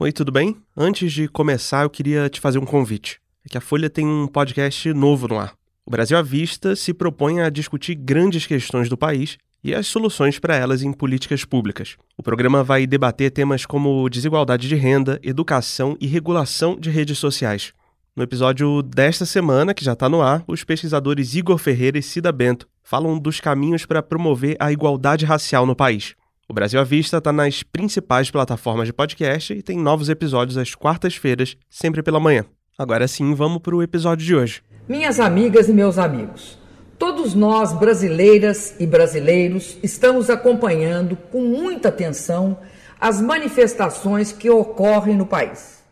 Oi, tudo bem? Antes de começar, eu queria te fazer um convite. É que a Folha tem um podcast novo no ar. O Brasil à Vista se propõe a discutir grandes questões do país e as soluções para elas em políticas públicas. O programa vai debater temas como desigualdade de renda, educação e regulação de redes sociais. No episódio desta semana, que já está no ar, os pesquisadores Igor Ferreira e Cida Bento falam dos caminhos para promover a igualdade racial no país. O Brasil à Vista está nas principais plataformas de podcast e tem novos episódios às quartas-feiras, sempre pela manhã. Agora sim, vamos para o episódio de hoje. Minhas amigas e meus amigos, todos nós, brasileiras e brasileiros, estamos acompanhando com muita atenção as manifestações que ocorrem no país.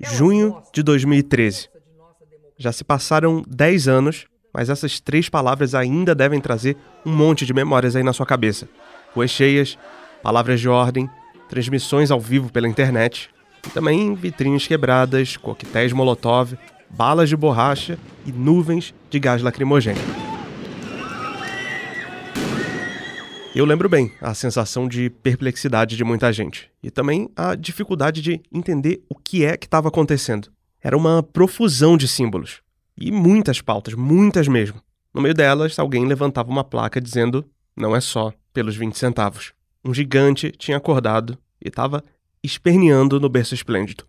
Junho de 2013. Já se passaram 10 anos, mas essas três palavras ainda devem trazer um monte de memórias aí na sua cabeça. Ruas cheias, palavras de ordem, transmissões ao vivo pela internet e também vitrines quebradas, coquetéis molotov, balas de borracha e nuvens de gás lacrimogêneo. Eu lembro bem a sensação de perplexidade de muita gente e também a dificuldade de entender o que é que estava acontecendo. Era uma profusão de símbolos e muitas pautas, muitas mesmo. No meio delas, alguém levantava uma placa dizendo: não é só pelos 20 centavos um gigante tinha acordado e estava esperneando no berço esplêndido.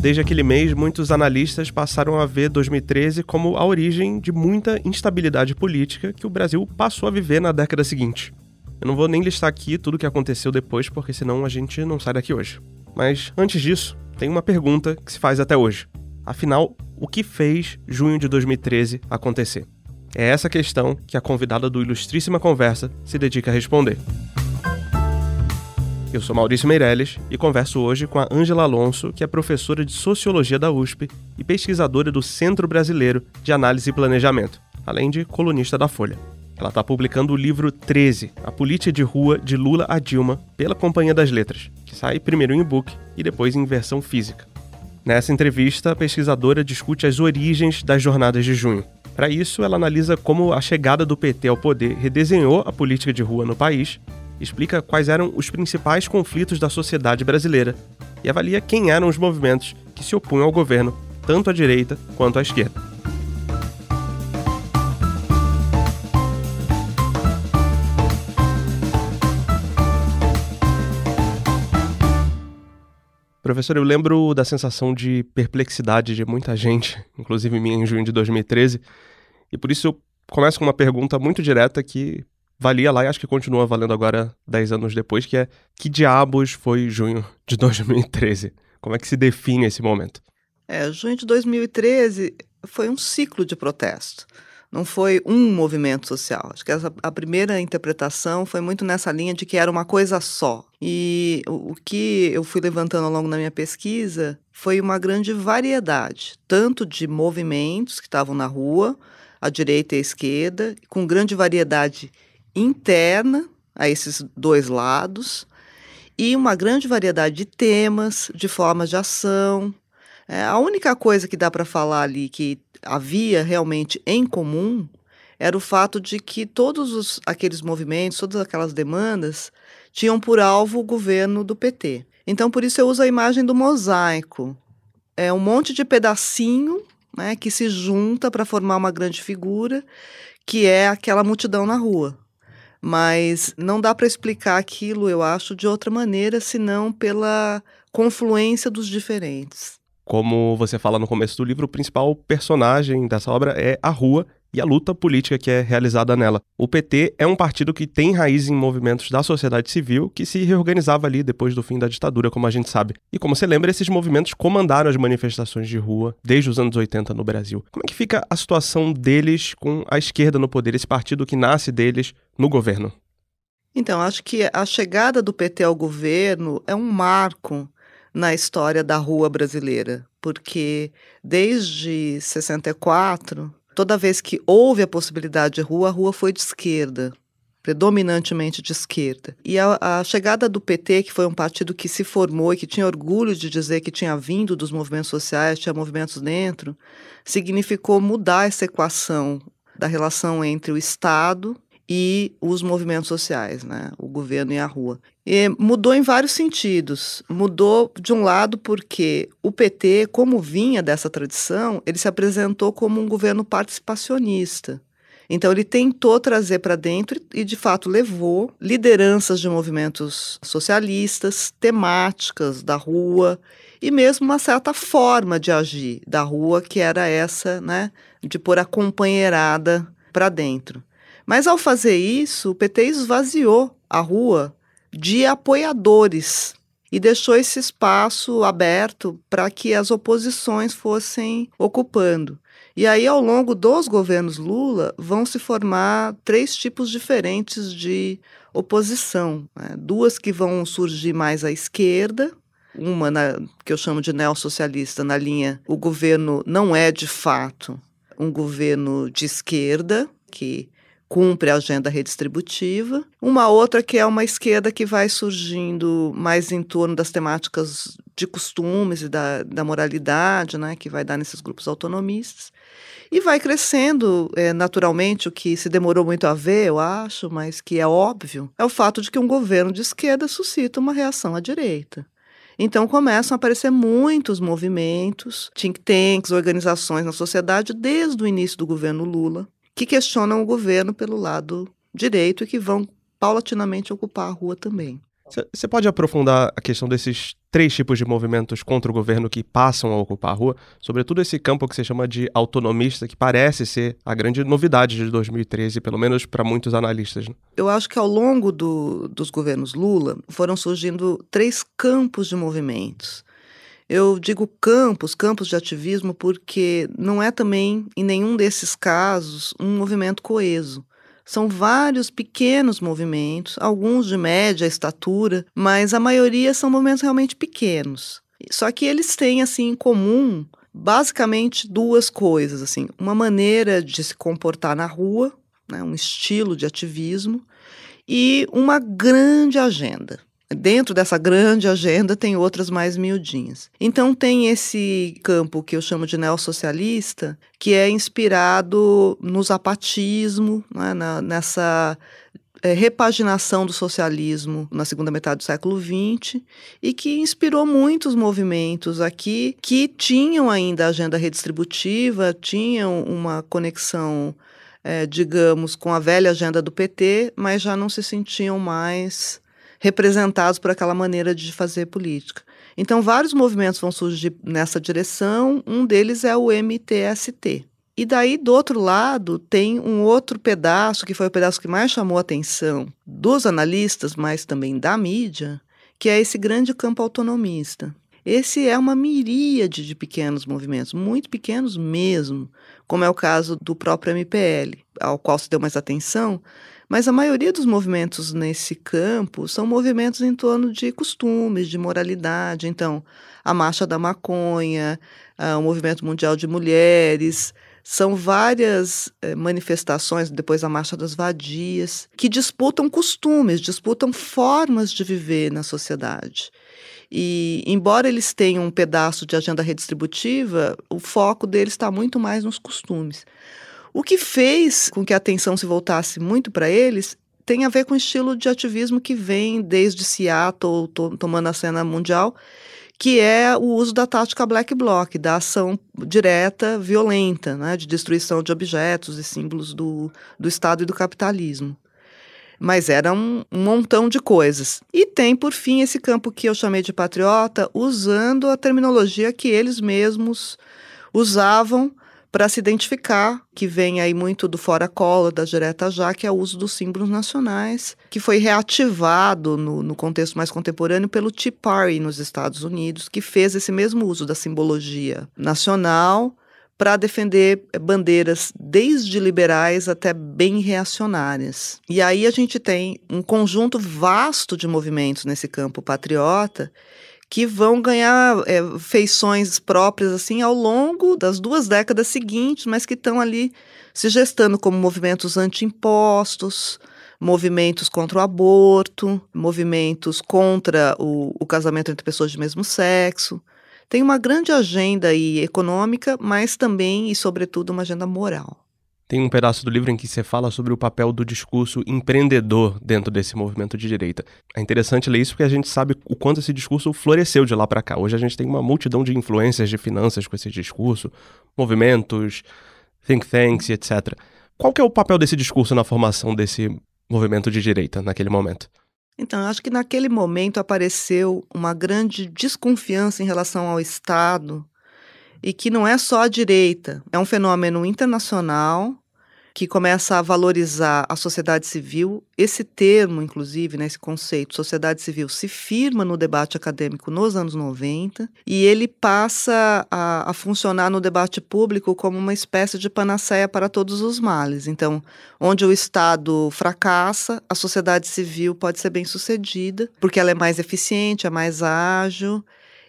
Desde aquele mês, muitos analistas passaram a ver 2013 como a origem de muita instabilidade política que o Brasil passou a viver na década seguinte. Eu não vou nem listar aqui tudo o que aconteceu depois, porque senão a gente não sai daqui hoje. Mas antes disso, tem uma pergunta que se faz até hoje. Afinal, o que fez junho de 2013 acontecer? É essa questão que a convidada do Ilustríssima Conversa se dedica a responder. Eu sou Maurício Meirelles e converso hoje com a Ângela Alonso, que é professora de Sociologia da USP e pesquisadora do Centro Brasileiro de Análise e Planejamento, além de colunista da Folha. Ela está publicando o livro 13, A Política de Rua de Lula a Dilma, pela Companhia das Letras, que sai primeiro em e-book e depois em versão física. Nessa entrevista, a pesquisadora discute as origens das jornadas de junho, para isso, ela analisa como a chegada do PT ao poder redesenhou a política de rua no país, explica quais eram os principais conflitos da sociedade brasileira e avalia quem eram os movimentos que se opunham ao governo, tanto à direita quanto à esquerda. Professor, eu lembro da sensação de perplexidade de muita gente, inclusive minha em junho de 2013, e por isso eu começo com uma pergunta muito direta que valia lá e acho que continua valendo agora, 10 anos depois, que é que diabos foi junho de 2013? Como é que se define esse momento? É, junho de 2013 foi um ciclo de protesto. Não foi um movimento social. Acho que essa, a primeira interpretação foi muito nessa linha de que era uma coisa só. E o, que eu fui levantando ao longo da minha pesquisa foi uma grande variedade, tanto de movimentos que estavam na rua, à direita e à esquerda, com grande variedade interna a esses dois lados, e uma grande variedade de temas, de formas de ação. É, a única coisa que dá para falar ali que havia realmente em comum era o fato de que todos os, aqueles movimentos, todas aquelas demandas tinham por alvo o governo do PT. Então, por isso eu uso a imagem do mosaico. É um monte de pedacinho né, que se junta para formar uma grande figura, que é aquela multidão na rua. Mas não dá para explicar aquilo, eu acho, de outra maneira, senão pela confluência dos diferentes. Como você fala no começo do livro, o principal personagem dessa obra é a rua e a luta política que é realizada nela. O PT é um partido que tem raiz em movimentos da sociedade civil que se reorganizava ali depois do fim da ditadura, como a gente sabe. E como você lembra, esses movimentos comandaram as manifestações de rua desde os anos 80 no Brasil. Como é que fica a situação deles com a esquerda no poder, esse partido que nasce deles no governo? Então, acho que a chegada do PT ao governo é um marco na história da rua brasileira, porque desde 64 toda vez que houve a possibilidade de rua, a rua foi de esquerda, predominantemente de esquerda. E a, a, chegada do PT, que foi um partido que se formou e que tinha orgulho de dizer que tinha vindo dos movimentos sociais, tinha movimentos dentro, significou mudar essa equação da relação entre o Estado e os movimentos sociais, né? o governo e a rua. E mudou em vários sentidos. Mudou, de um lado, porque o PT, como vinha dessa tradição, ele se apresentou como um governo participacionista. Então, ele tentou trazer para dentro e, de fato, levou lideranças de movimentos socialistas, temáticas da rua e mesmo uma certa forma de agir da rua, que era essa, né, de pôr a companheirada para dentro. Mas ao fazer isso, o PT esvaziou a rua de apoiadores e deixou esse espaço aberto para que as oposições fossem ocupando. E aí, ao longo dos governos Lula, vão se formar três tipos diferentes de oposição. Né? Duas que vão surgir mais à esquerda, uma na, que eu chamo de neossocialista, na linha o governo não é de fato um governo de esquerda, que cumpre a agenda redistributiva. Uma outra que é uma esquerda que vai surgindo mais em torno das temáticas de costumes e da, da moralidade, né, que vai dar nesses grupos autonomistas. E vai crescendo é, naturalmente, o que se demorou muito a ver, eu acho, mas que é óbvio, é o fato de que um governo de esquerda suscita uma reação à direita. Então começam a aparecer muitos movimentos, think tanks, organizações na sociedade desde o início do governo Lula, que questionam o governo pelo lado direito e que vão paulatinamente ocupar a rua também. Você pode aprofundar a questão desses três tipos de movimentos contra o governo que passam a ocupar a rua, sobretudo esse campo que você chama de autonomista, que parece ser a grande novidade de 2013, pelo menos para muitos analistas. Né? Eu acho que ao longo do, dos governos Lula foram surgindo três campos de movimentos. Eu digo campos, campos de ativismo, porque não é também, em nenhum desses casos, um movimento coeso. São vários pequenos movimentos, alguns de média estatura, mas a maioria são movimentos realmente pequenos. Só que eles têm assim em comum basicamente duas coisas, assim, uma maneira de se comportar na rua, né, um estilo de ativismo e uma grande agenda. Dentro dessa grande agenda tem outras mais miudinhas. Então tem esse campo que eu chamo de neossocialista, que é inspirado no zapatismo, né, na, nessa é, repaginação do socialismo na segunda metade do século XX e que inspirou muitos movimentos aqui que tinham ainda agenda redistributiva, tinham uma conexão, é, digamos, com a velha agenda do PT, mas já não se sentiam mais representados por aquela maneira de fazer política. Então, vários movimentos vão surgir nessa direção, um deles é o MTST. E daí, do outro lado, tem um outro pedaço, que foi o pedaço que mais chamou a atenção dos analistas, mas também da mídia, que é esse grande campo autonomista. Esse é uma miríade de pequenos movimentos, muito pequenos mesmo, como é o caso do próprio MPL, ao qual se deu mais atenção, mas a maioria dos movimentos nesse campo são movimentos em torno de costumes, de moralidade. Então, a Marcha da Maconha, uh, o Movimento Mundial de Mulheres, são várias eh, manifestações, depois a Marcha das Vadias, que disputam costumes, disputam formas de viver na sociedade. E, embora eles tenham um pedaço de agenda redistributiva, o foco deles está muito mais nos costumes. O que fez com que a atenção se voltasse muito para eles tem a ver com o estilo de ativismo que vem desde Seattle, to tomando a cena mundial, que é o uso da tática black bloc, da ação direta, violenta, né, de destruição de objetos e símbolos do, do Estado e do capitalismo. Mas era um, um montão de coisas. E tem, por fim, esse campo que eu chamei de patriota, usando a terminologia que eles mesmos usavam para se identificar, que vem aí muito do fora cola, da direta já, que é o uso dos símbolos nacionais, que foi reativado no, no contexto mais contemporâneo pelo Tea Party nos Estados Unidos, que fez esse mesmo uso da simbologia nacional para defender bandeiras desde liberais até bem reacionárias. E aí a gente tem um conjunto vasto de movimentos nesse campo patriota que vão ganhar é, feições próprias assim ao longo das duas décadas seguintes, mas que estão ali se gestando como movimentos anti-impostos, movimentos contra o aborto, movimentos contra o, o casamento entre pessoas de mesmo sexo. Tem uma grande agenda aí econômica, mas também e sobretudo uma agenda moral. Tem um pedaço do livro em que você fala sobre o papel do discurso empreendedor dentro desse movimento de direita. É interessante ler isso porque a gente sabe o quanto esse discurso floresceu de lá para cá. Hoje a gente tem uma multidão de influências de finanças com esse discurso, movimentos, think tanks, etc. Qual que é o papel desse discurso na formação desse movimento de direita naquele momento? Então, acho que naquele momento apareceu uma grande desconfiança em relação ao Estado e que não é só a direita, é um fenômeno internacional que começa a valorizar a sociedade civil. Esse termo, inclusive, né, esse conceito, sociedade civil, se firma no debate acadêmico nos anos 90 e ele passa a, a funcionar no debate público como uma espécie de panaceia para todos os males. Então, onde o Estado fracassa, a sociedade civil pode ser bem sucedida, porque ela é mais eficiente, é mais ágil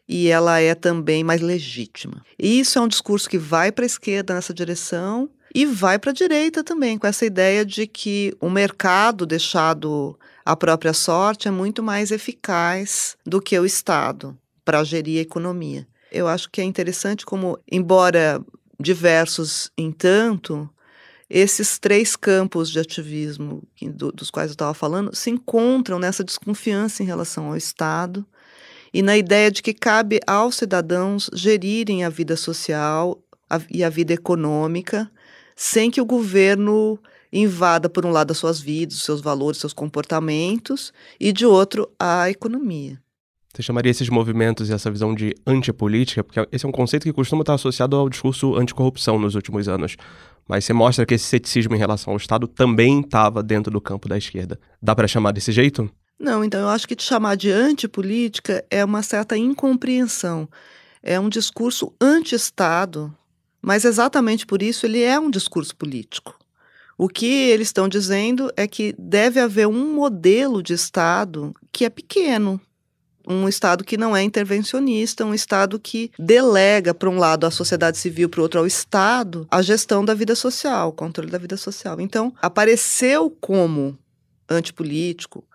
e ela é também mais legítima. E isso é um discurso que vai para a esquerda nessa direção e vai para a direita também, com essa ideia de que o mercado deixado à própria sorte é muito mais eficaz do que o Estado para gerir a economia. Eu acho que é interessante como, embora diversos em tanto, esses três campos de ativismo do, dos quais eu estava falando se encontram nessa desconfiança em relação ao Estado e na ideia de que cabe aos cidadãos gerirem a vida social e a vida econômica sem que o governo invada, por um lado, as suas vidas, os seus valores, seus comportamentos, e de outro, a economia. Você chamaria esses movimentos e essa visão de antipolítica, porque esse é um conceito que costuma estar associado ao discurso anticorrupção nos últimos anos. Mas você mostra que esse ceticismo em relação ao Estado também estava dentro do campo da esquerda. Dá para chamar desse jeito? Não, então eu acho que te chamar de antipolítica é uma certa incompreensão. É um discurso anti-Estado mas exatamente por isso ele é um discurso político. O que eles estão dizendo é que deve haver um modelo de Estado que é pequeno, um Estado que não é intervencionista, um Estado que delega, para um lado, à sociedade civil, para o outro, ao Estado, a gestão da vida social, o controle da vida social. Então, apareceu como antipolítico,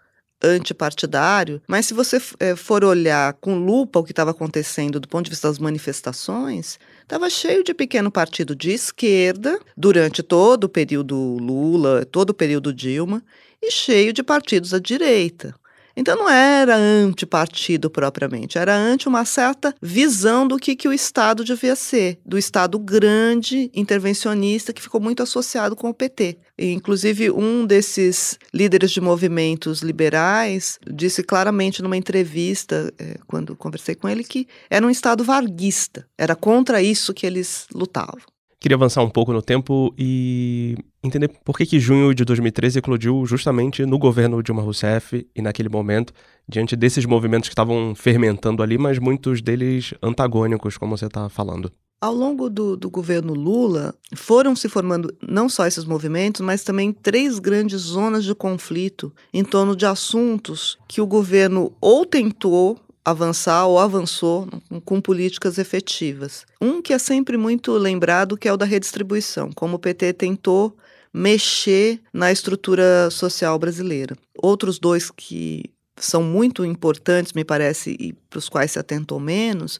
antipartidário, mas se você é, for olhar com lupa o que estava acontecendo do ponto de vista das manifestações, estava cheio de pequeno partido de esquerda durante todo o período Lula, todo o período Dilma, e cheio de partidos à direita. Então não era antipartido propriamente, era ante uma certa visão do que, que o Estado devia ser, do Estado grande, intervencionista, que ficou muito associado com o PT. E, inclusive, um desses líderes de movimentos liberais disse claramente numa entrevista, é, quando conversei com ele, que era um Estado varguista, era contra isso que eles lutavam. Queria avançar um pouco no tempo e entender por que, que junho de 2013 eclodiu justamente no governo Dilma Rousseff e naquele momento, diante desses movimentos que estavam fermentando ali, mas muitos deles antagônicos, como você está falando. Ao longo do, do, governo Lula, foram se formando não só esses movimentos, mas também três grandes zonas de conflito em torno de assuntos que o governo ou tentou avançar ou avançou com políticas efetivas. Um que é sempre muito lembrado que é o da redistribuição, como o PT tentou mexer na estrutura social brasileira. Outros dois que são muito importantes, me parece, e para os quais se atentou menos,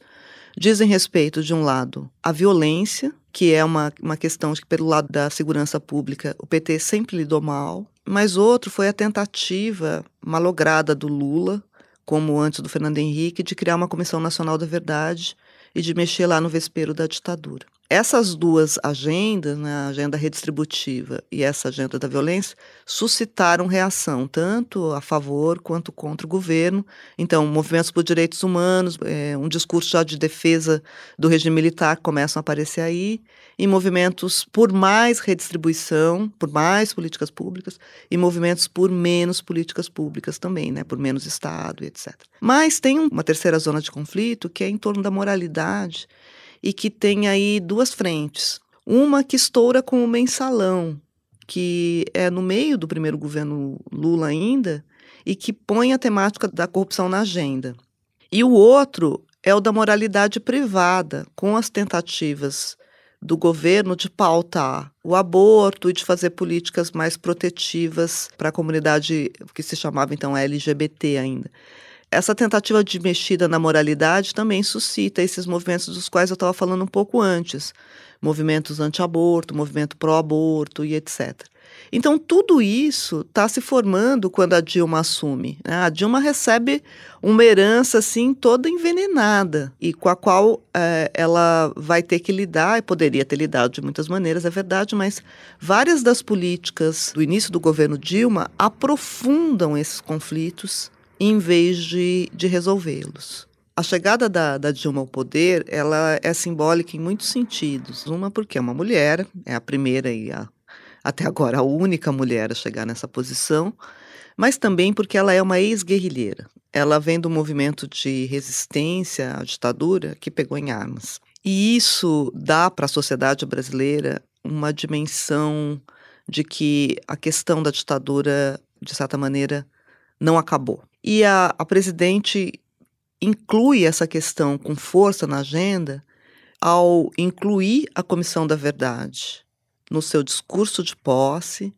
dizem respeito, de um lado, à violência, que é uma, uma questão que, pelo lado da segurança pública, o PT sempre lidou mal, mas outro foi a tentativa malograda do Lula como antes do Fernando Henrique, de criar uma Comissão Nacional da Verdade e de mexer lá no vespeiro da ditadura. Essas duas agendas, né, a agenda redistributiva e essa agenda da violência, suscitaram reação, tanto a favor quanto contra o governo. Então, movimentos por direitos humanos, é, um discurso já de defesa do regime militar começam a aparecer aí, e movimentos por mais redistribuição, por mais políticas públicas, e movimentos por menos políticas públicas também, né, por menos Estado etc. Mas tem uma terceira zona de conflito que é em torno da moralidade e que tem aí duas frentes. Uma que estoura com o mensalão, que é no meio do primeiro governo Lula ainda, e que põe a temática da corrupção na agenda. E o outro é o da moralidade privada, com as tentativas do governo de pautar o aborto e de fazer políticas mais protetivas para a comunidade que se chamava então LGBT ainda. Essa tentativa de mexida na moralidade também suscita esses movimentos dos quais eu estava falando um pouco antes. Movimentos anti-aborto, movimento pró-aborto e etc. Então, tudo isso está se formando quando a Dilma assume. Né? A Dilma recebe uma herança assim toda envenenada e com a qual é, ela vai ter que lidar, e poderia ter lidado de muitas maneiras, é verdade, mas várias das políticas do início do governo Dilma aprofundam esses conflitos em vez de, de resolvê-los. A chegada da, da, Dilma ao poder, ela é simbólica em muitos sentidos. Uma porque é uma mulher, é a primeira e a até agora a única mulher a chegar nessa posição, mas também porque ela é uma ex-guerrilheira. Ela vem do movimento de resistência à ditadura que pegou em armas. E isso dá para a sociedade brasileira uma dimensão de que a questão da ditadura, de certa maneira, não acabou. E a, a presidente inclui essa questão com força na agenda ao incluir a Comissão da Verdade, no seu discurso de posse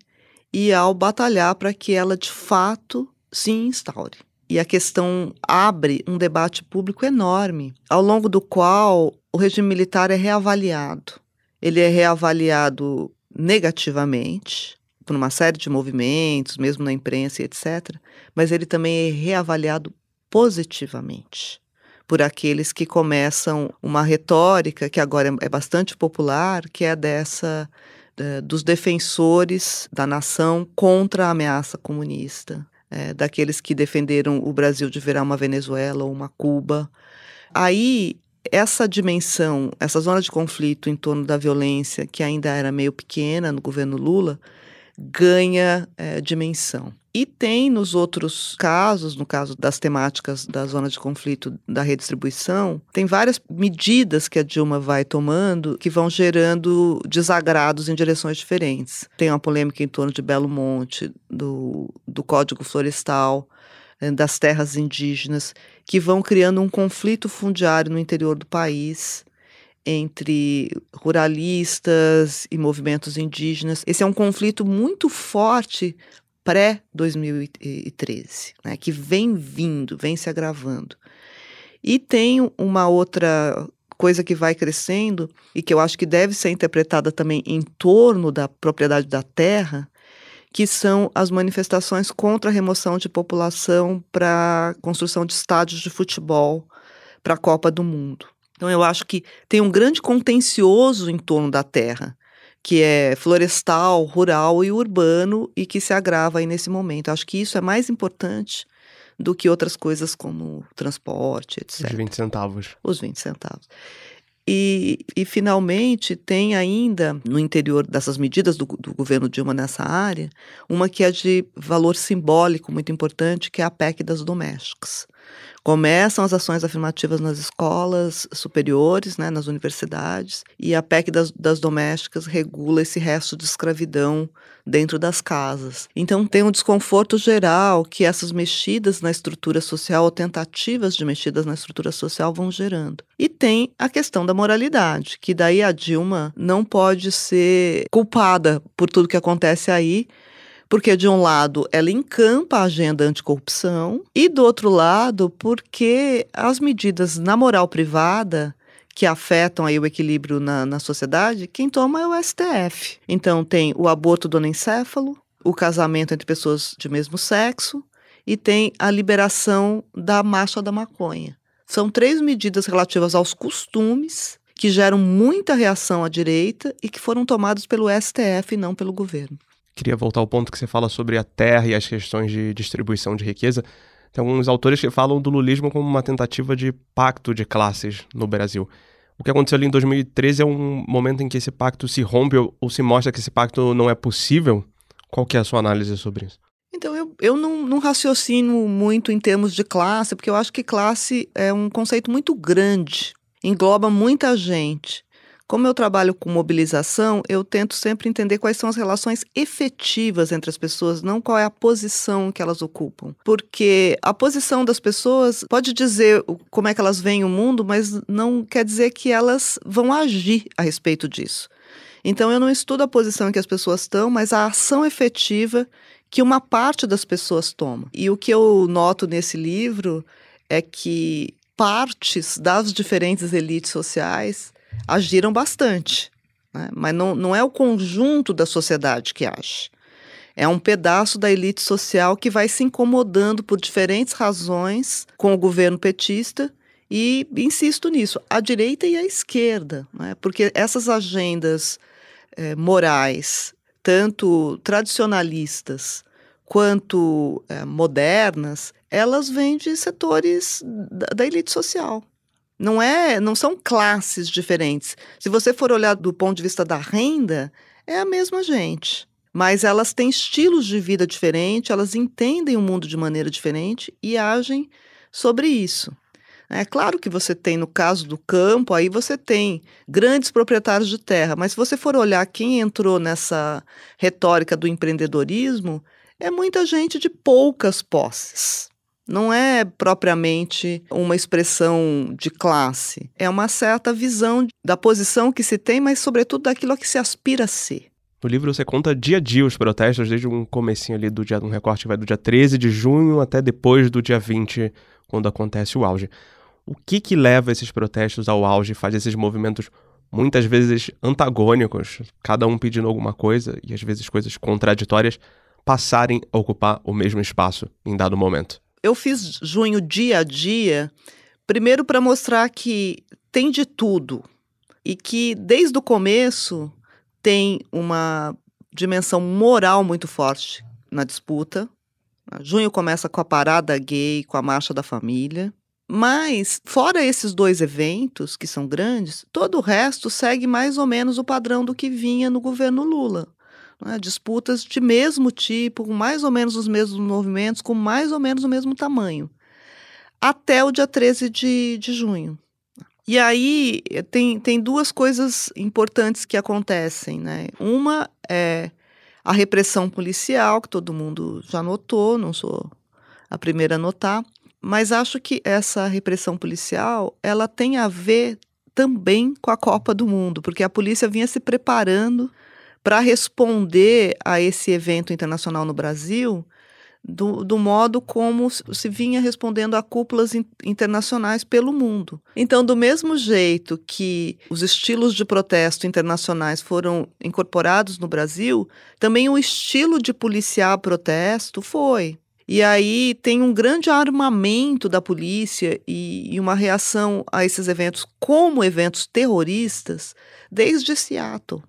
e ao batalhar para que ela de fato se instaure. E a questão abre um debate público enorme, ao longo do qual o regime militar é reavaliado. Ele é reavaliado negativamente por uma série de movimentos, mesmo na imprensa e etc., mas ele também é reavaliado positivamente por aqueles que começam uma retórica que agora é bastante popular, que é dessa é, dos defensores da nação contra a ameaça comunista, é, daqueles que defenderam o Brasil de virar uma Venezuela ou uma Cuba. Aí, essa dimensão, essa zona de conflito em torno da violência, que ainda era meio pequena no governo Lula, ganha é, dimensão. E tem nos outros casos, no caso das temáticas da zona de conflito da redistribuição, tem várias medidas que a Dilma vai tomando que vão gerando desagrados em direções diferentes. Tem uma polêmica em torno de Belo Monte, do, do Código Florestal, eh, das terras indígenas, que vão criando um conflito fundiário no interior do país entre ruralistas e movimentos indígenas. Esse é um conflito muito forte pré-2013, né, que vem vindo, vem se agravando. E tem uma outra coisa que vai crescendo e que eu acho que deve ser interpretada também em torno da propriedade da terra, que são as manifestações contra a remoção de população para construção de estádios de futebol para a Copa do Mundo. Então eu acho que tem um grande contencioso em torno da terra que é florestal, rural e urbano e que se agrava aí nesse momento. Acho que isso é mais importante do que outras coisas como transporte, etc. Os 20 centavos. Os 20 centavos. E, e, finalmente, tem ainda, no interior dessas medidas do, do, governo Dilma nessa área, uma que é de valor simbólico muito importante, que é a PEC das domésticas. Começam as ações afirmativas nas escolas superiores, né, nas universidades, e a PEC das, das domésticas regula esse resto de escravidão dentro das casas. Então tem um desconforto geral que essas mexidas na estrutura social, ou tentativas de mexidas na estrutura social, vão gerando. E tem a questão da moralidade, que daí a Dilma não pode ser culpada por tudo que acontece aí, porque, de um lado, ela encampa a agenda anticorrupção, e do outro lado, porque as medidas na moral privada que afetam aí o equilíbrio na, na sociedade, quem toma é o STF. Então, tem o aborto do anencéfalo, o casamento entre pessoas de mesmo sexo, e tem a liberação da marcha da maconha. São três medidas relativas aos costumes que geram muita reação à direita e que foram tomadas pelo STF e não pelo governo. Queria voltar ao ponto que você fala sobre a terra e as questões de distribuição de riqueza. Tem alguns autores que falam do lulismo como uma tentativa de pacto de classes no Brasil. O que aconteceu ali em 2013 é um momento em que esse pacto se rompe ou, ou se mostra que esse pacto não é possível? Qual que é a sua análise sobre isso? Então, eu, eu não, não raciocino muito em termos de classe, porque eu acho que classe é um conceito muito grande, engloba muita gente. Como eu trabalho com mobilização, eu tento sempre entender quais são as relações efetivas entre as pessoas, não qual é a posição que elas ocupam. Porque a posição das pessoas pode dizer como é que elas veem o mundo, mas não quer dizer que elas vão agir a respeito disso. Então eu não estudo a posição em que as pessoas estão, mas a ação efetiva que uma parte das pessoas toma. E o que eu noto nesse livro é que partes das diferentes elites sociais agiram bastante, né? mas não, não é o conjunto da sociedade que age. É um pedaço da elite social que vai se incomodando por diferentes razões com o governo petista e insisto nisso, a direita e a esquerda, né? porque essas agendas eh, morais, tanto tradicionalistas quanto eh, modernas, elas vêm de setores da, da elite social. Não é, não são classes diferentes. Se você for olhar do ponto de vista da renda, é a mesma gente. Mas elas têm estilos de vida diferentes, elas entendem o mundo de maneira diferente e agem sobre isso. É claro que você tem, no caso do campo, aí você tem grandes proprietários de terra, mas se você for olhar quem entrou nessa retórica do empreendedorismo, é muita gente de poucas posses. Não é propriamente uma expressão de classe, é uma certa visão da posição que se tem, mas sobretudo daquilo a que se aspira a ser. No livro você conta dia a dia os protestos, desde um comecinho ali do dia, um recorte que vai do dia 13 de junho até depois do dia 20, quando acontece o auge. O que que leva esses protestos ao auge, faz esses movimentos muitas vezes antagônicos, cada um pedindo alguma coisa e às vezes coisas contraditórias, passarem a ocupar o mesmo espaço em dado momento? Eu fiz junho dia a dia, primeiro para mostrar que tem de tudo e que desde o começo tem uma dimensão moral muito forte na disputa. Junho começa com a parada gay, com a marcha da família. Mas, fora esses dois eventos, que são grandes, todo o resto segue mais ou menos o padrão do que vinha no governo Lula. Né? Disputas de mesmo tipo, com mais ou menos os mesmos movimentos, com mais ou menos o mesmo tamanho. Até o dia 13 de, de junho. E aí tem, tem duas coisas importantes que acontecem. Né? Uma é a repressão policial, que todo mundo já notou, não sou a primeira a notar. Mas acho que essa repressão policial, ela tem a ver também com a Copa do Mundo, porque a polícia vinha se preparando para responder a esse evento internacional no Brasil do, do, modo como se vinha respondendo a cúpulas in, internacionais pelo mundo. Então, do mesmo jeito que os estilos de protesto internacionais foram incorporados no Brasil, também o estilo de policiar protesto foi. E aí tem um grande armamento da polícia e, e, uma reação a esses eventos como eventos terroristas desde Seattle.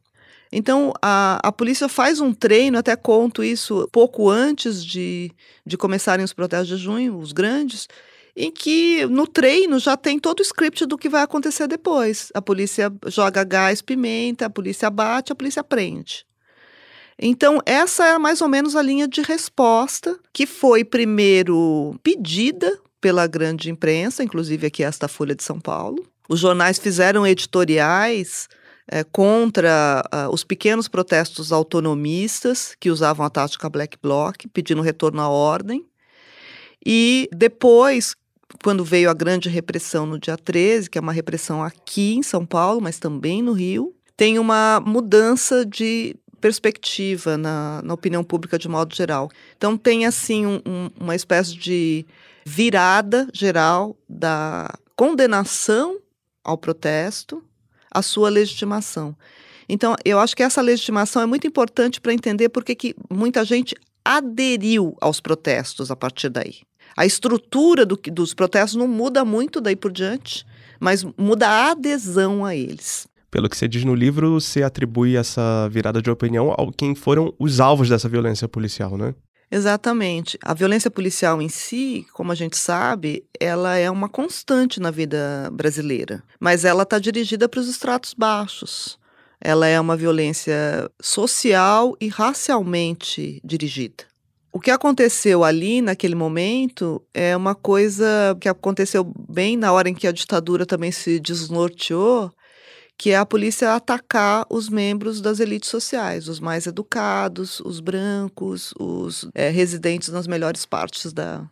Então a, a polícia faz um treino, até conto isso pouco antes de, de começarem os protestos de junho, os grandes, em que no treino já tem todo o script do que vai acontecer depois. A polícia joga gás, pimenta, a polícia bate, a polícia prende. Então, essa é mais ou menos a linha de resposta que foi primeiro pedida pela grande imprensa, inclusive aqui esta Folha de São Paulo. Os jornais fizeram editoriais é, contra uh, os pequenos protestos autonomistas que usavam a tática Black Bloc, pedindo retorno à ordem. E depois, quando veio a grande repressão no dia 13, que é uma repressão aqui em São Paulo, mas também no Rio, tem uma mudança de perspectiva na, na opinião pública de modo geral. Então tem assim um, um, uma espécie de virada geral da condenação ao protesto, à sua legitimação. Então eu acho que essa legitimação é muito importante para entender por que muita gente aderiu aos protestos a partir daí. A estrutura do, dos protestos não muda muito daí por diante, mas muda a adesão a eles. Pelo que você diz no livro, você atribui essa virada de opinião ao quem foram os alvos dessa violência policial, né? Exatamente. A violência policial em si, como a gente sabe, ela é uma constante na vida brasileira, mas ela está dirigida para os estratos baixos. Ela é uma violência social e racialmente dirigida. O que aconteceu ali naquele momento é uma coisa que aconteceu bem na hora em que a ditadura também se desnorteou, que é a polícia atacar os membros das elites sociais, os mais educados, os brancos, os é, residentes nas melhores partes da,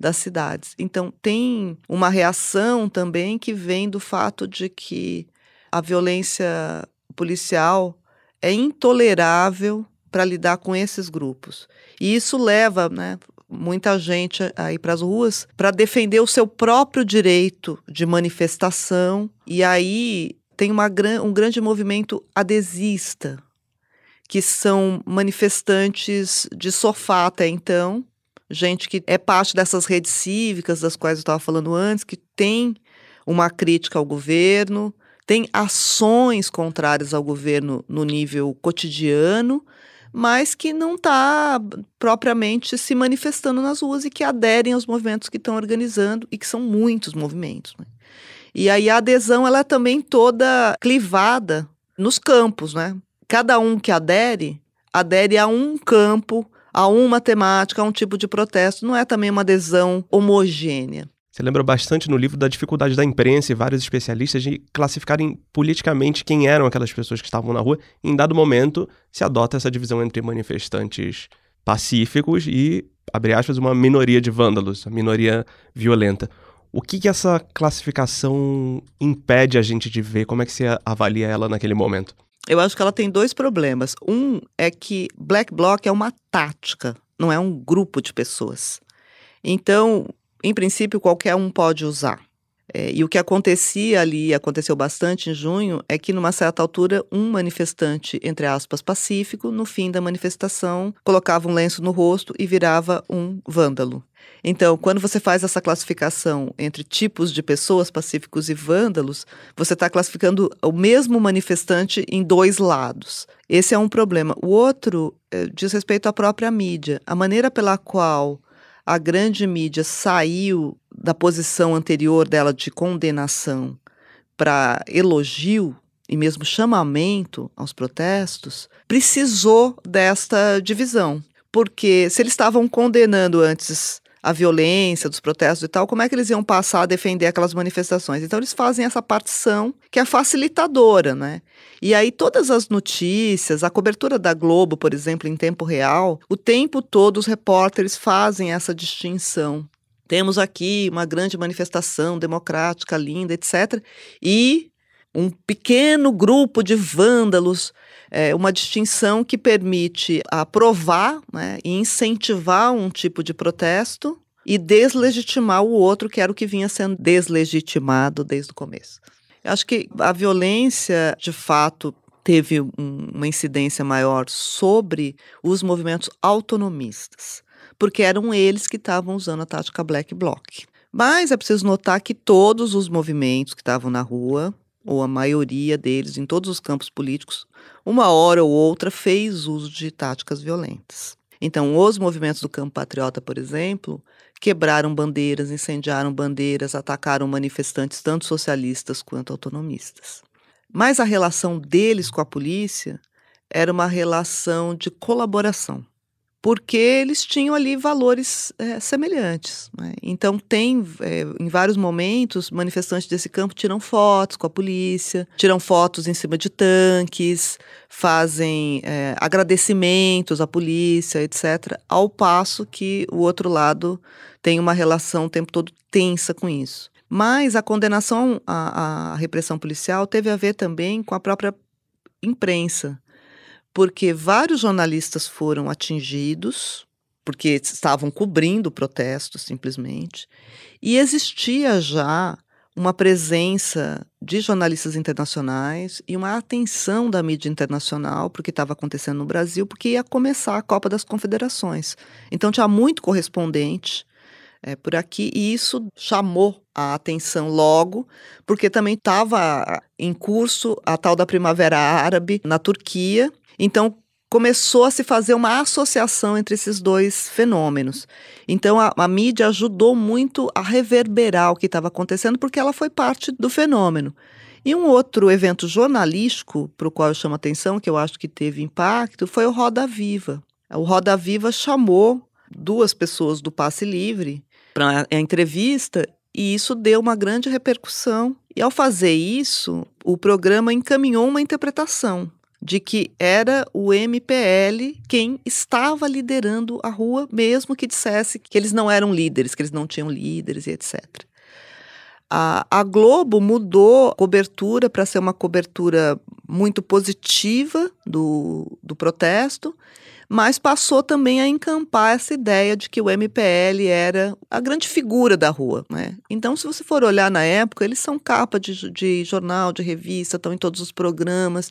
das cidades. Então, tem uma reação também que vem do fato de que a violência policial é intolerável para lidar com esses grupos. E isso leva, né, muita gente a ir para as ruas para defender o seu próprio direito de manifestação. E aí tem uma, um grande movimento adesista, que são manifestantes de sofá até então, gente que é parte dessas redes cívicas das quais eu estava falando antes, que tem uma crítica ao governo, tem ações contrárias ao governo no nível cotidiano, mas que não está propriamente se manifestando nas ruas e que aderem aos movimentos que estão organizando e que são muitos movimentos. Né? E aí a adesão ela é também toda clivada nos campos, né? Cada um que adere, adere a um campo, a uma temática, a um tipo de protesto. Não é também uma adesão homogênea. Você lembra bastante no livro da dificuldade da imprensa e vários especialistas de classificarem politicamente quem eram aquelas pessoas que estavam na rua. Em dado momento, se adota essa divisão entre manifestantes pacíficos e, abre aspas, uma minoria de vândalos, a minoria violenta. O que, que essa classificação impede a gente de ver? Como é que você avalia ela naquele momento? Eu acho que ela tem dois problemas. Um é que Black Bloc é uma tática, não é um grupo de pessoas. Então, em princípio, qualquer um pode usar. É, e o que acontecia ali, aconteceu bastante em junho, é que numa certa altura, um manifestante, entre aspas, pacífico, no fim da manifestação, colocava um lenço no rosto e virava um vândalo. Então, quando você faz essa classificação entre tipos de pessoas, pacíficos e vândalos, você está classificando o mesmo manifestante em dois lados. Esse é um problema. O outro é, diz respeito à própria mídia. A maneira pela qual a grande mídia saiu da posição anterior dela de condenação para elogio e mesmo chamamento aos protestos, precisou desta divisão. Porque se eles estavam condenando antes a violência dos protestos e tal, como é que eles iam passar a defender aquelas manifestações? Então eles fazem essa partição que é facilitadora, né? E aí todas as notícias, a cobertura da Globo, por exemplo, em tempo real, o tempo todo os repórteres fazem essa distinção. Temos aqui uma grande manifestação democrática, linda, etc. E um pequeno grupo de vândalos é, uma distinção que permite aprovar né, e incentivar um tipo de protesto e deslegitimar o outro, que era o que vinha sendo deslegitimado desde o começo. Eu acho que a violência, de fato, teve um, uma incidência maior sobre os movimentos autonomistas, porque eram eles que estavam usando a tática Black Bloc. Mas é preciso notar que todos os movimentos que estavam na rua, ou a maioria deles, em todos os campos políticos, uma hora ou outra fez uso de táticas violentas. Então, os movimentos do campo patriota, por exemplo, quebraram bandeiras, incendiaram bandeiras, atacaram manifestantes tanto socialistas quanto autonomistas. Mas a relação deles com a polícia era uma relação de colaboração porque eles tinham ali valores é, semelhantes. Né? Então, tem, é, em vários momentos, manifestantes desse campo tiram fotos com a polícia, tiram fotos em cima de tanques, fazem é, agradecimentos à polícia, etc., ao passo que o outro lado tem uma relação o tempo todo tensa com isso. Mas a condenação à, à repressão policial teve a ver também com a própria imprensa porque vários jornalistas foram atingidos, porque estavam cobrindo o protesto simplesmente, e existia já uma presença de jornalistas internacionais e uma atenção da mídia internacional para o que estava acontecendo no Brasil, porque ia começar a Copa das Confederações. Então tinha muito correspondente é, por aqui e isso chamou a atenção logo, porque também estava em curso a tal da Primavera Árabe na Turquia então, começou a se fazer uma associação entre esses dois fenômenos. Então, a, a mídia ajudou muito a reverberar o que estava acontecendo, porque ela foi parte do fenômeno. E um outro evento jornalístico para o qual eu chamo atenção, que eu acho que teve impacto, foi o Roda Viva. O Roda Viva chamou duas pessoas do Passe Livre para a entrevista e isso deu uma grande repercussão. E ao fazer isso, o programa encaminhou uma interpretação de que era o MPL quem estava liderando a rua, mesmo que dissesse que eles não eram líderes, que eles não tinham líderes e etc. A, a Globo mudou a cobertura para ser uma cobertura muito positiva do, do protesto, mas passou também a encampar essa ideia de que o MPL era a grande figura da rua. Né? Então, se você for olhar na época, eles são capa de, de jornal, de revista, estão em todos os programas.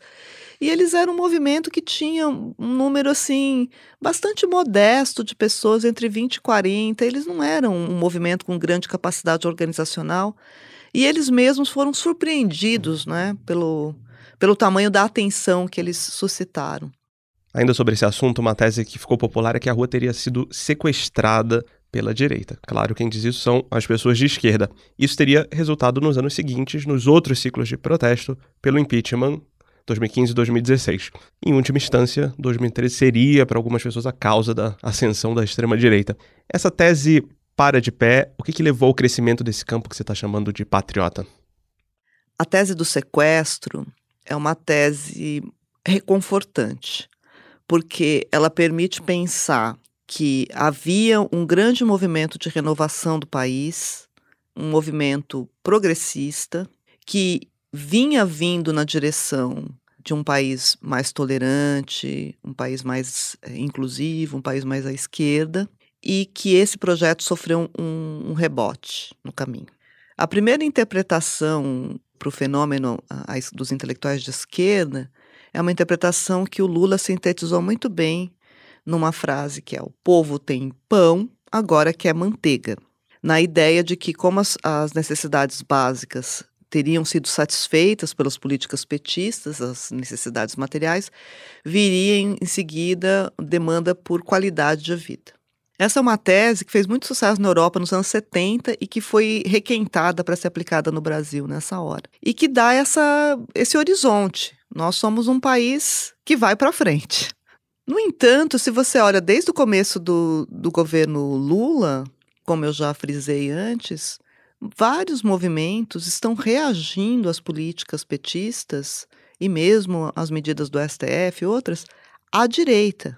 E eles eram um movimento que tinha um número assim bastante modesto de pessoas entre 20 e 40. Eles não eram um movimento com grande capacidade organizacional. E eles mesmos foram surpreendidos né, pelo, pelo tamanho da atenção que eles suscitaram. Ainda sobre esse assunto, uma tese que ficou popular é que a rua teria sido sequestrada pela direita. Claro, quem diz isso são as pessoas de esquerda. Isso teria resultado nos anos seguintes, nos outros ciclos de protesto, pelo impeachment 2015 e 2016. Em última instância, 2013 seria para algumas pessoas a causa da ascensão da extrema-direita. Essa tese para de pé, o que, que levou ao crescimento desse campo que você está chamando de patriota? A tese do sequestro é uma tese reconfortante, porque ela permite pensar que havia um grande movimento de renovação do país, um movimento progressista, que vinha vindo na direção de um país mais tolerante, um país mais é, inclusivo, um país mais à esquerda, e que esse projeto sofreu um, um rebote no caminho. A primeira interpretação para o fenômeno dos intelectuais de esquerda é uma interpretação que o Lula sintetizou muito bem numa frase que é: o povo tem pão, agora quer manteiga. Na ideia de que, como as, as necessidades básicas teriam sido satisfeitas pelas políticas petistas, as necessidades materiais, viria em seguida demanda por qualidade de vida. Essa é uma tese que fez muito sucesso na Europa nos anos 70 e que foi requentada para ser aplicada no Brasil nessa hora. E que dá essa, esse horizonte. Nós somos um país que vai para frente. No entanto, se você olha desde o começo do, do governo Lula, como eu já frisei antes, vários movimentos estão reagindo às políticas petistas e mesmo às medidas do STF e outras à direita.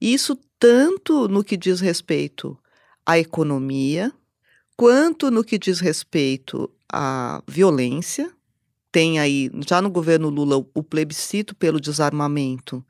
Isso tanto no que diz respeito à economia, quanto no que diz respeito à violência. Tem aí, já no governo Lula, o plebiscito pelo desarmamento,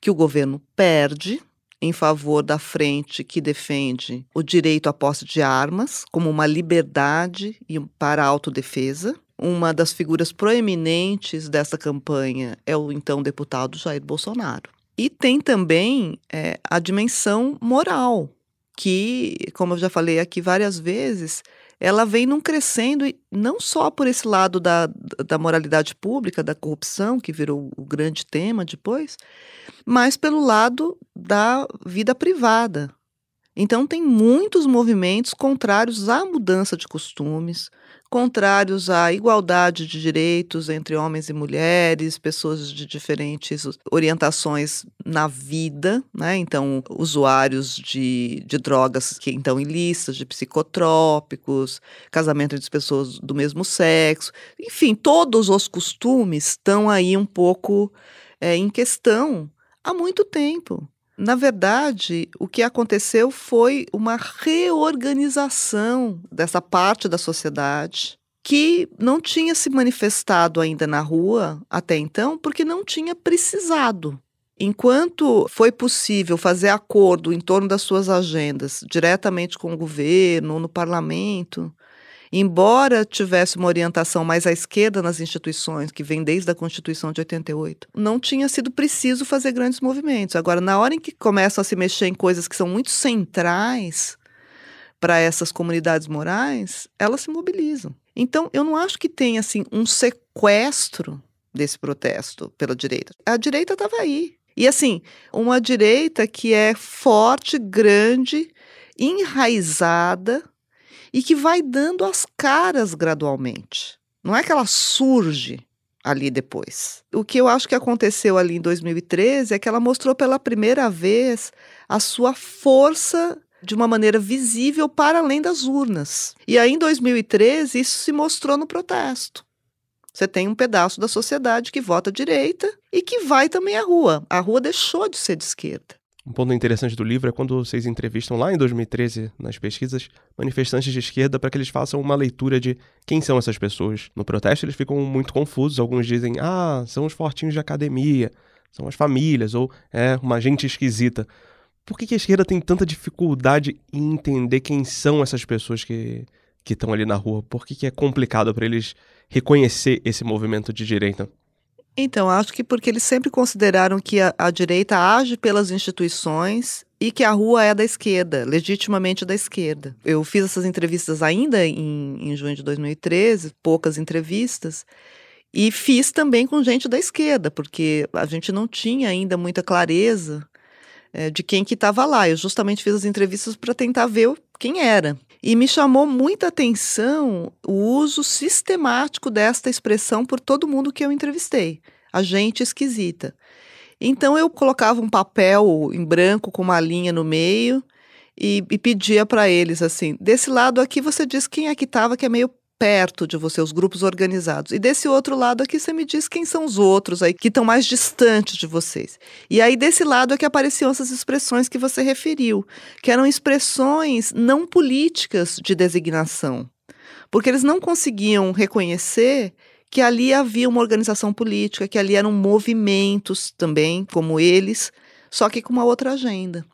que o governo perde, em favor da frente que defende o direito à posse de armas como uma liberdade para a autodefesa. Uma das figuras proeminentes dessa campanha é o então deputado Jair Bolsonaro. E tem também é, a dimensão moral, que, como eu já falei aqui várias vezes, ela vem num crescendo, não só por esse lado da, da moralidade pública, da corrupção, que virou o grande tema depois, mas pelo lado da vida privada. Então, tem muitos movimentos contrários à mudança de costumes, contrários à igualdade de direitos entre homens e mulheres, pessoas de diferentes orientações na vida, né? Então, usuários de, de drogas que então ilícitas, de psicotrópicos, casamento entre pessoas do mesmo sexo, enfim, todos os costumes estão aí um pouco é, em questão há muito tempo. Na verdade, o que aconteceu foi uma reorganização dessa parte da sociedade que não tinha se manifestado ainda na rua até então, porque não tinha precisado. Enquanto foi possível fazer acordo em torno das suas agendas diretamente com o governo, no parlamento, embora tivesse uma orientação mais à esquerda nas instituições, que vem desde a Constituição de 88, não tinha sido preciso fazer grandes movimentos. Agora, na hora em que começam a se mexer em coisas que são muito centrais para essas comunidades morais, elas se mobilizam. Então, eu não acho que tenha assim um sequestro desse protesto pela direita. A direita estava aí. E assim, uma direita que é forte, grande, enraizada e que vai dando as caras gradualmente. Não é que ela surge ali depois. O que eu acho que aconteceu ali em 2013 é que ela mostrou pela primeira vez a sua força de uma maneira visível para além das urnas. E aí em 2013 isso se mostrou no protesto. Você tem um pedaço da sociedade que vota direita e que vai também à rua. A rua deixou de ser de esquerda. Um ponto interessante do livro é quando vocês entrevistam lá em 2013, nas pesquisas, manifestantes de esquerda para que eles façam uma leitura de quem são essas pessoas. No protesto eles ficam muito confusos, alguns dizem, ah, são os fortinhos de academia, são as famílias ou é uma gente esquisita. Por que, que a esquerda tem tanta dificuldade em entender quem são essas pessoas que estão ali na rua? Por que, que é complicado para eles reconhecer esse movimento de direita? Então, acho que porque eles sempre consideraram que a, a, direita age pelas instituições e que a rua é da esquerda, legitimamente da esquerda. Eu fiz essas entrevistas ainda em, em junho de 2013, poucas entrevistas, e fiz também com gente da esquerda, porque a gente não tinha ainda muita clareza é, de quem que estava lá. Eu justamente fiz as entrevistas para tentar ver quem era. E me chamou muita atenção o uso sistemático desta expressão por todo mundo que eu entrevistei. A gente esquisita. Então eu colocava um papel em branco com uma linha no meio e, e pedia para eles assim: desse lado aqui você diz quem é que estava que é meio perto de você, os grupos organizados. E desse outro lado aqui você me diz quem são os outros aí que estão mais distantes de vocês. E aí desse lado é que apareciam essas expressões que você referiu, que eram expressões não políticas de designação. Porque eles não conseguiam reconhecer que ali havia uma organização política, que ali eram movimentos também, como eles, só que com uma outra agenda.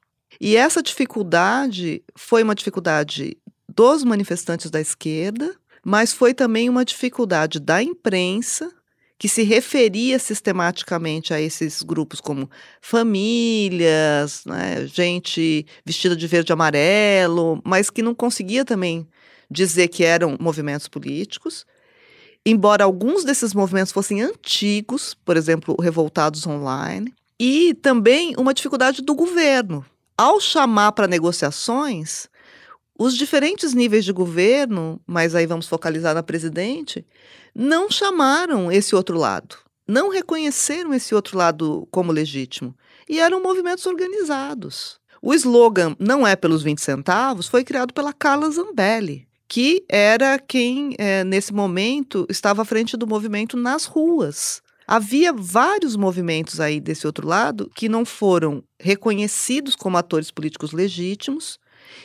E essa dificuldade foi uma dificuldade dos manifestantes da esquerda, mas foi também uma dificuldade da imprensa que se referia sistematicamente a esses grupos como famílias, né, gente vestida de verde e amarelo, mas que não conseguia também dizer que eram movimentos políticos. Embora alguns desses movimentos fossem antigos, por exemplo, Revoltados Online, e também uma dificuldade do governo. Ao chamar para negociações, os diferentes níveis de governo, mas aí vamos focalizar na presidente, não chamaram esse outro lado, não reconheceram esse outro lado como legítimo. E eram movimentos organizados. O slogan Não é pelos 20 centavos foi criado pela Carla Zambelli, que era quem, é, nesse momento, estava à frente do movimento nas ruas. Havia vários movimentos aí desse outro lado que não foram reconhecidos como atores políticos legítimos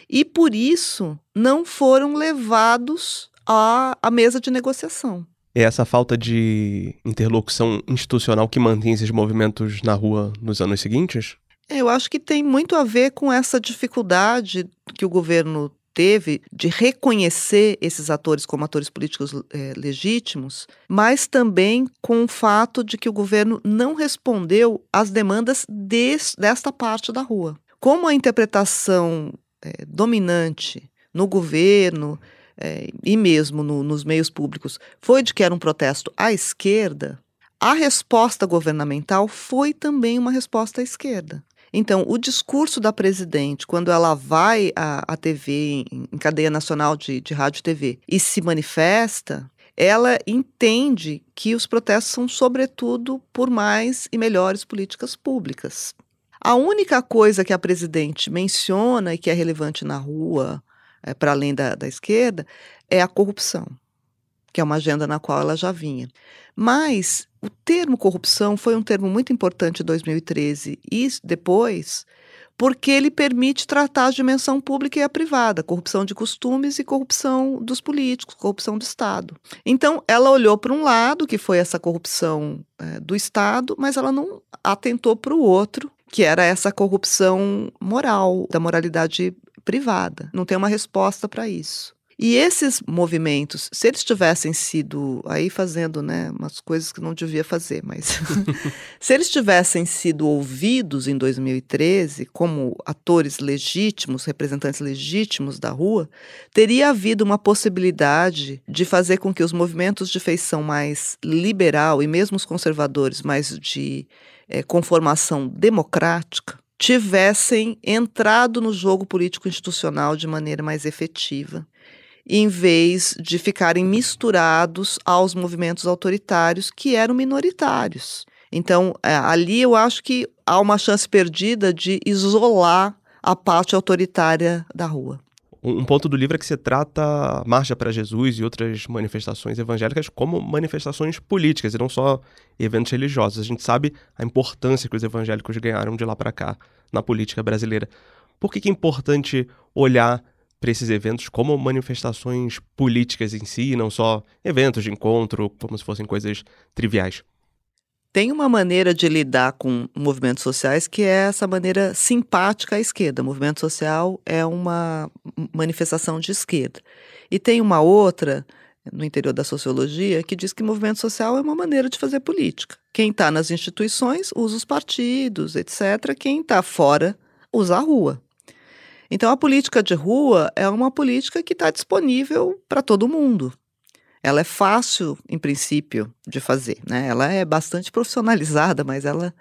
e por isso não foram levados à, à mesa de negociação. É essa falta de interlocução institucional que mantém esses movimentos na rua nos anos seguintes? É, eu acho que tem muito a ver com essa dificuldade que o governo teve de reconhecer esses atores como atores políticos é, legítimos, mas também com o fato de que o governo não respondeu às demandas des, desta parte da rua. Como a interpretação é, dominante no governo é, e mesmo no, nos meios públicos foi de que era um protesto à esquerda, a resposta governamental foi também uma resposta à esquerda. Então, o discurso da presidente, quando ela vai à, à TV, em, em, cadeia nacional de, de rádio e TV, e se manifesta, ela entende que os protestos são, sobretudo, por mais e melhores políticas públicas. A única coisa que a presidente menciona e que é relevante na rua, é, para além da, da esquerda, é a corrupção, que é uma agenda na qual ela já vinha. Mas o termo corrupção foi um termo muito importante em 2013 e depois, porque ele permite tratar a dimensão pública e a privada, corrupção de costumes e corrupção dos políticos, corrupção do Estado. Então, ela olhou para um lado, que foi essa corrupção é, do Estado, mas ela não atentou para o outro, que era essa corrupção moral, da moralidade privada. Não tem uma resposta para isso. E esses movimentos, se eles tivessem sido aí fazendo, né, umas coisas que não devia fazer, mas se eles tivessem sido ouvidos em 2013 como atores legítimos, representantes legítimos da rua, teria havido uma possibilidade de fazer com que os movimentos de feição mais liberal e mesmo os conservadores mais de é, conformação democrática tivessem entrado no jogo político institucional de maneira mais efetiva em vez de ficarem misturados aos movimentos autoritários que eram minoritários. Então, é, ali eu acho que há uma chance perdida de isolar a parte autoritária da rua. Um ponto do livro é que você trata Marcha para Jesus e outras manifestações evangélicas como manifestações políticas e não só eventos religiosos. A gente sabe a importância que os evangélicos ganharam de lá para cá na política brasileira. Por que, que é importante olhar para esses eventos como manifestações políticas em si, não só eventos de encontro, como se fossem coisas triviais. Tem uma maneira de lidar com movimentos sociais que é essa maneira simpática à esquerda. Movimento social é uma manifestação de esquerda. E tem uma outra, no interior da sociologia, que diz que movimento social é uma maneira de fazer política. Quem está nas instituições usa os partidos, etc. Quem está fora usa a rua. Então, a política de rua é uma política que está disponível para todo mundo. Ela é fácil, em princípio, de fazer. Né? Ela é bastante profissionalizada, mas ela está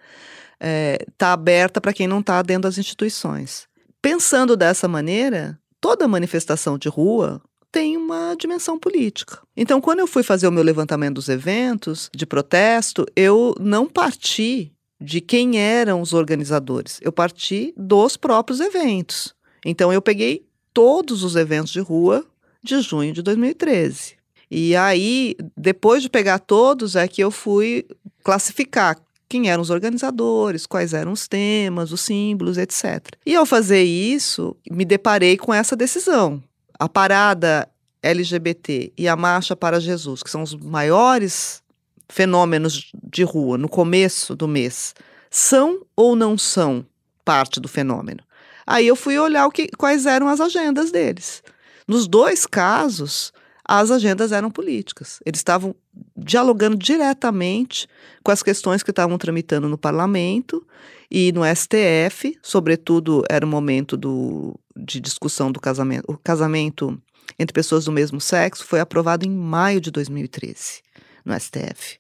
é, tá aberta para quem não está dentro das instituições. Pensando dessa maneira, toda manifestação de rua tem uma dimensão política. Então, quando eu fui fazer o meu levantamento dos eventos de protesto, eu não parti de quem eram os organizadores, eu parti dos próprios eventos. Então, eu peguei todos os eventos de rua de junho de 2013. E aí, depois de pegar todos, é que eu fui classificar quem eram os organizadores, quais eram os temas, os símbolos, etc. E ao fazer isso, me deparei com essa decisão. A parada LGBT e a Marcha para Jesus, que são os maiores fenômenos de rua no começo do mês, são ou não são parte do fenômeno? Aí eu fui olhar o que, quais eram as agendas deles. Nos dois casos, as agendas eram políticas. Eles estavam dialogando diretamente com as questões que estavam tramitando no parlamento e no STF, sobretudo era o momento do, de discussão do casamento. O casamento entre pessoas do mesmo sexo foi aprovado em maio de 2013 no STF.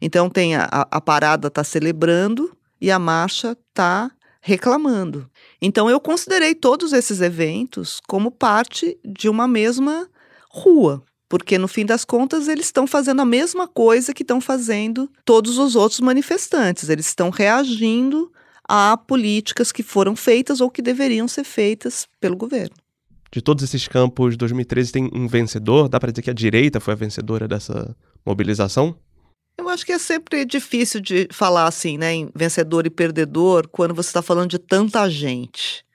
Então tem a, a parada está celebrando e a marcha está reclamando. Então eu considerei todos esses eventos como parte de uma mesma rua, porque no fim das contas eles estão fazendo a mesma coisa que estão fazendo todos os outros manifestantes. Eles estão reagindo a políticas que foram feitas ou que deveriam ser feitas pelo governo. De todos esses campos, 2013 tem um vencedor? Dá para dizer que a direita foi a vencedora dessa mobilização? Eu acho que é sempre difícil de falar assim, né, em vencedor e perdedor, quando você está falando de tanta gente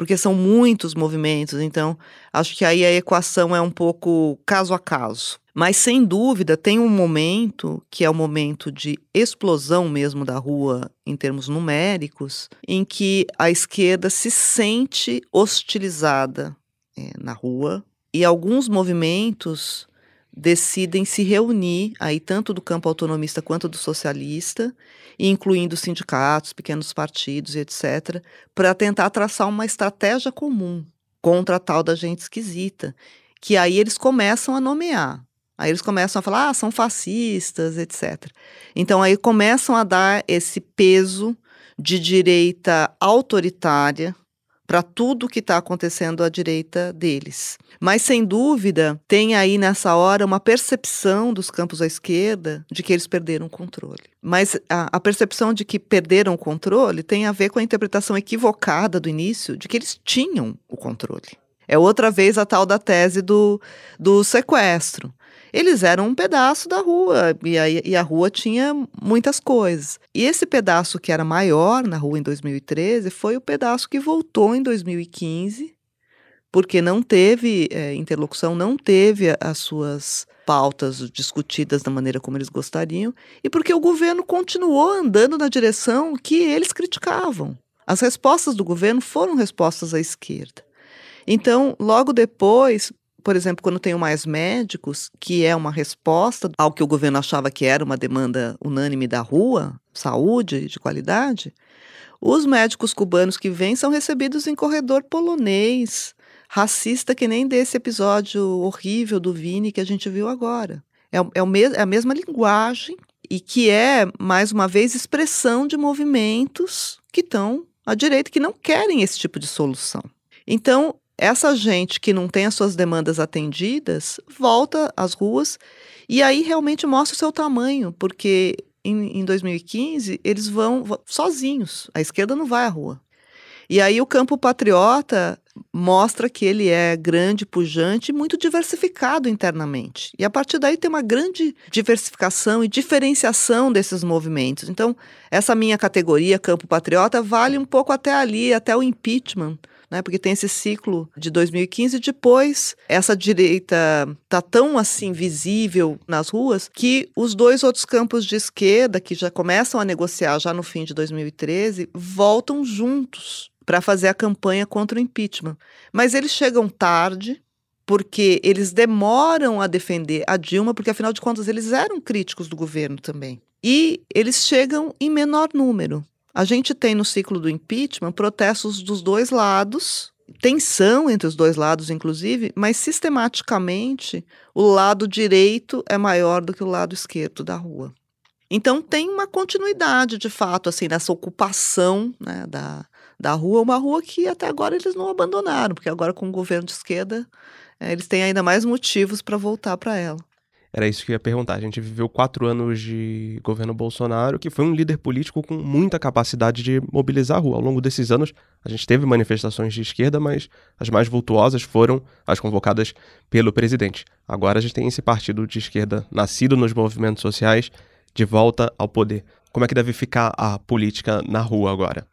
porque são muitos movimentos, então acho que aí a equação é um pouco caso a caso. Mas sem dúvida tem um momento que é o momento de explosão mesmo da rua em termos numéricos, em que a esquerda se sente hostilizada é, na rua e alguns movimentos decidem se reunir aí tanto do campo autonomista quanto do socialista incluindo sindicatos, pequenos partidos e etc., para tentar traçar uma estratégia comum contra a tal da gente esquisita, que aí eles começam a nomear. Aí eles começam a falar, ah, são fascistas, etc. Então aí começam a dar esse peso de direita autoritária para tudo que está acontecendo à direita deles. Mas, sem dúvida, tem aí nessa hora uma percepção dos campos à esquerda de que eles perderam o controle. Mas a, a percepção de que perderam o controle tem a ver com a interpretação equivocada do início de que eles tinham o controle. É outra vez a tal da tese do, do sequestro eles eram um pedaço da rua e a, e a rua tinha muitas coisas. E esse pedaço que era maior na rua em 2013 foi o pedaço que voltou em 2015, porque não teve é, interlocução, não teve as suas pautas discutidas da maneira como eles gostariam, e porque o governo continuou andando na direção que eles criticavam. As respostas do governo foram respostas à esquerda. Então, logo depois, por exemplo, quando tenho mais médicos, que é uma resposta ao que o governo achava que era uma demanda unânime da rua, saúde de qualidade, os médicos cubanos que vêm são recebidos em corredor polonês, racista que nem desse episódio horrível do Vini que a gente viu agora. É, é, o é a mesma linguagem e que é, mais uma vez, expressão de movimentos que estão à direita, que não querem esse tipo de solução. Então, essa gente que não tem as suas demandas atendidas volta às ruas e aí realmente mostra o seu tamanho, porque em, em 2015 eles vão sozinhos, a esquerda não vai à rua. E aí o campo patriota mostra que ele é grande, pujante e muito diversificado internamente. E a partir daí tem uma grande diversificação e diferenciação desses movimentos. Então, essa minha categoria, campo patriota, vale um pouco até ali, até o impeachment né? Porque tem esse ciclo de 2015 e depois essa direita tá tão assim visível nas ruas que os dois outros campos de esquerda que já começam a negociar já no fim de 2013 voltam juntos para fazer a campanha contra o impeachment. Mas eles chegam tarde, porque eles demoram a defender a Dilma, porque afinal de contas eles eram críticos do governo também. E eles chegam em menor número. A gente tem no ciclo do impeachment protestos dos dois lados, tensão entre os dois lados, inclusive, mas sistematicamente o lado direito é maior do que o lado esquerdo da rua. Então tem uma continuidade, de fato, assim, nessa ocupação né, da, da rua, uma rua que até agora eles não abandonaram, porque agora com o governo de esquerda é, eles têm ainda mais motivos para voltar para ela. Era isso que eu ia perguntar. A gente viveu quatro anos de governo Bolsonaro, que foi um líder político com muita capacidade de mobilizar a rua. Ao longo desses anos, a gente teve manifestações de esquerda, mas as mais vultuosas foram as convocadas pelo presidente. Agora a gente tem esse partido de esquerda nascido nos movimentos sociais de volta ao poder. Como é que deve ficar a política na rua agora?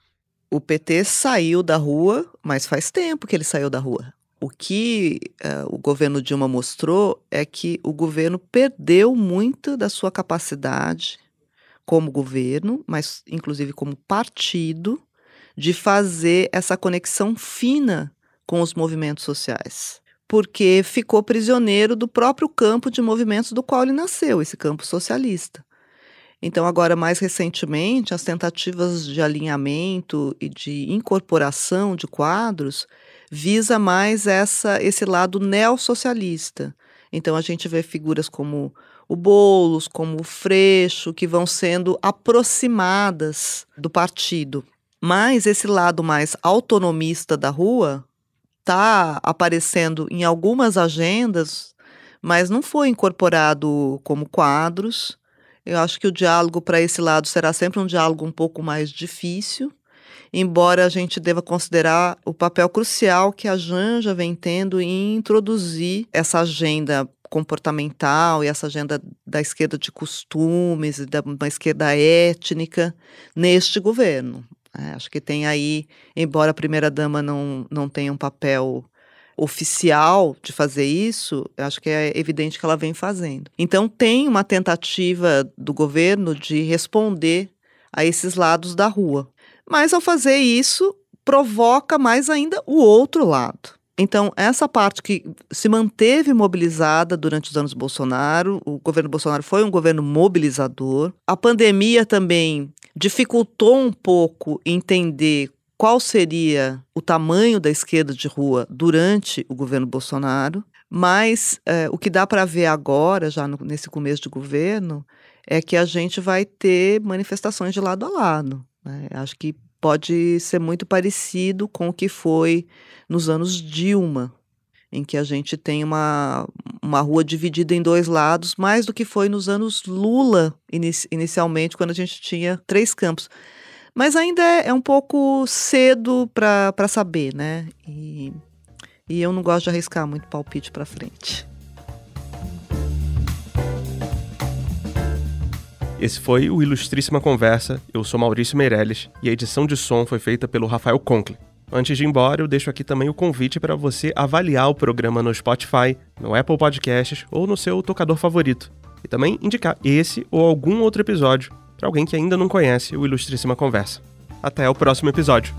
O PT saiu da rua, mas faz tempo que ele saiu da rua. O que uh, o governo Dilma mostrou é que o governo perdeu muito da sua capacidade como governo, mas inclusive como partido, de fazer essa conexão fina com os movimentos sociais. Porque ficou prisioneiro do próprio campo de movimentos do qual ele nasceu, esse campo socialista. Então, agora, mais recentemente, as tentativas de alinhamento e de incorporação de quadros visa mais essa esse lado neossocialista. Então a gente vê figuras como o Bolos, como o Freixo, que vão sendo aproximadas do partido. Mas esse lado mais autonomista da rua está aparecendo em algumas agendas, mas não foi incorporado como quadros. Eu acho que o diálogo para esse lado será sempre um diálogo um pouco mais difícil embora a gente deva considerar o papel crucial que a Janja vem tendo em introduzir essa agenda comportamental e essa agenda da esquerda de costumes e da uma esquerda étnica neste governo. É, acho que tem aí, embora a primeira-dama não, não tenha um papel oficial de fazer isso, acho que é evidente que ela vem fazendo. Então, tem uma tentativa do governo de responder a esses lados da rua. Mas ao fazer isso, provoca mais ainda o outro lado. Então, essa parte que se manteve mobilizada durante os anos Bolsonaro, o governo Bolsonaro foi um governo mobilizador. A pandemia também dificultou um pouco entender qual seria o tamanho da esquerda de rua durante o governo Bolsonaro. Mas é, o que dá para ver agora, já no, nesse começo de governo, é que a gente vai ter manifestações de lado a lado. Né? Acho que pode ser muito parecido com o que foi nos anos Dilma, em que a gente tem uma, uma rua dividida em dois lados, mais do que foi nos anos Lula, inici inicialmente, quando a gente tinha três campos. Mas ainda é, é um pouco cedo para saber, né? E, e eu não gosto de arriscar muito palpite para frente. Esse foi o Ilustríssima Conversa. Eu sou Maurício Meirelles e a edição de som foi feita pelo Rafael Conkle. Antes de ir embora, eu deixo aqui também o convite para você avaliar o programa no Spotify, no Apple Podcasts ou no seu tocador favorito. E também indicar esse ou algum outro episódio para alguém que ainda não conhece o Ilustríssima Conversa. Até o próximo episódio.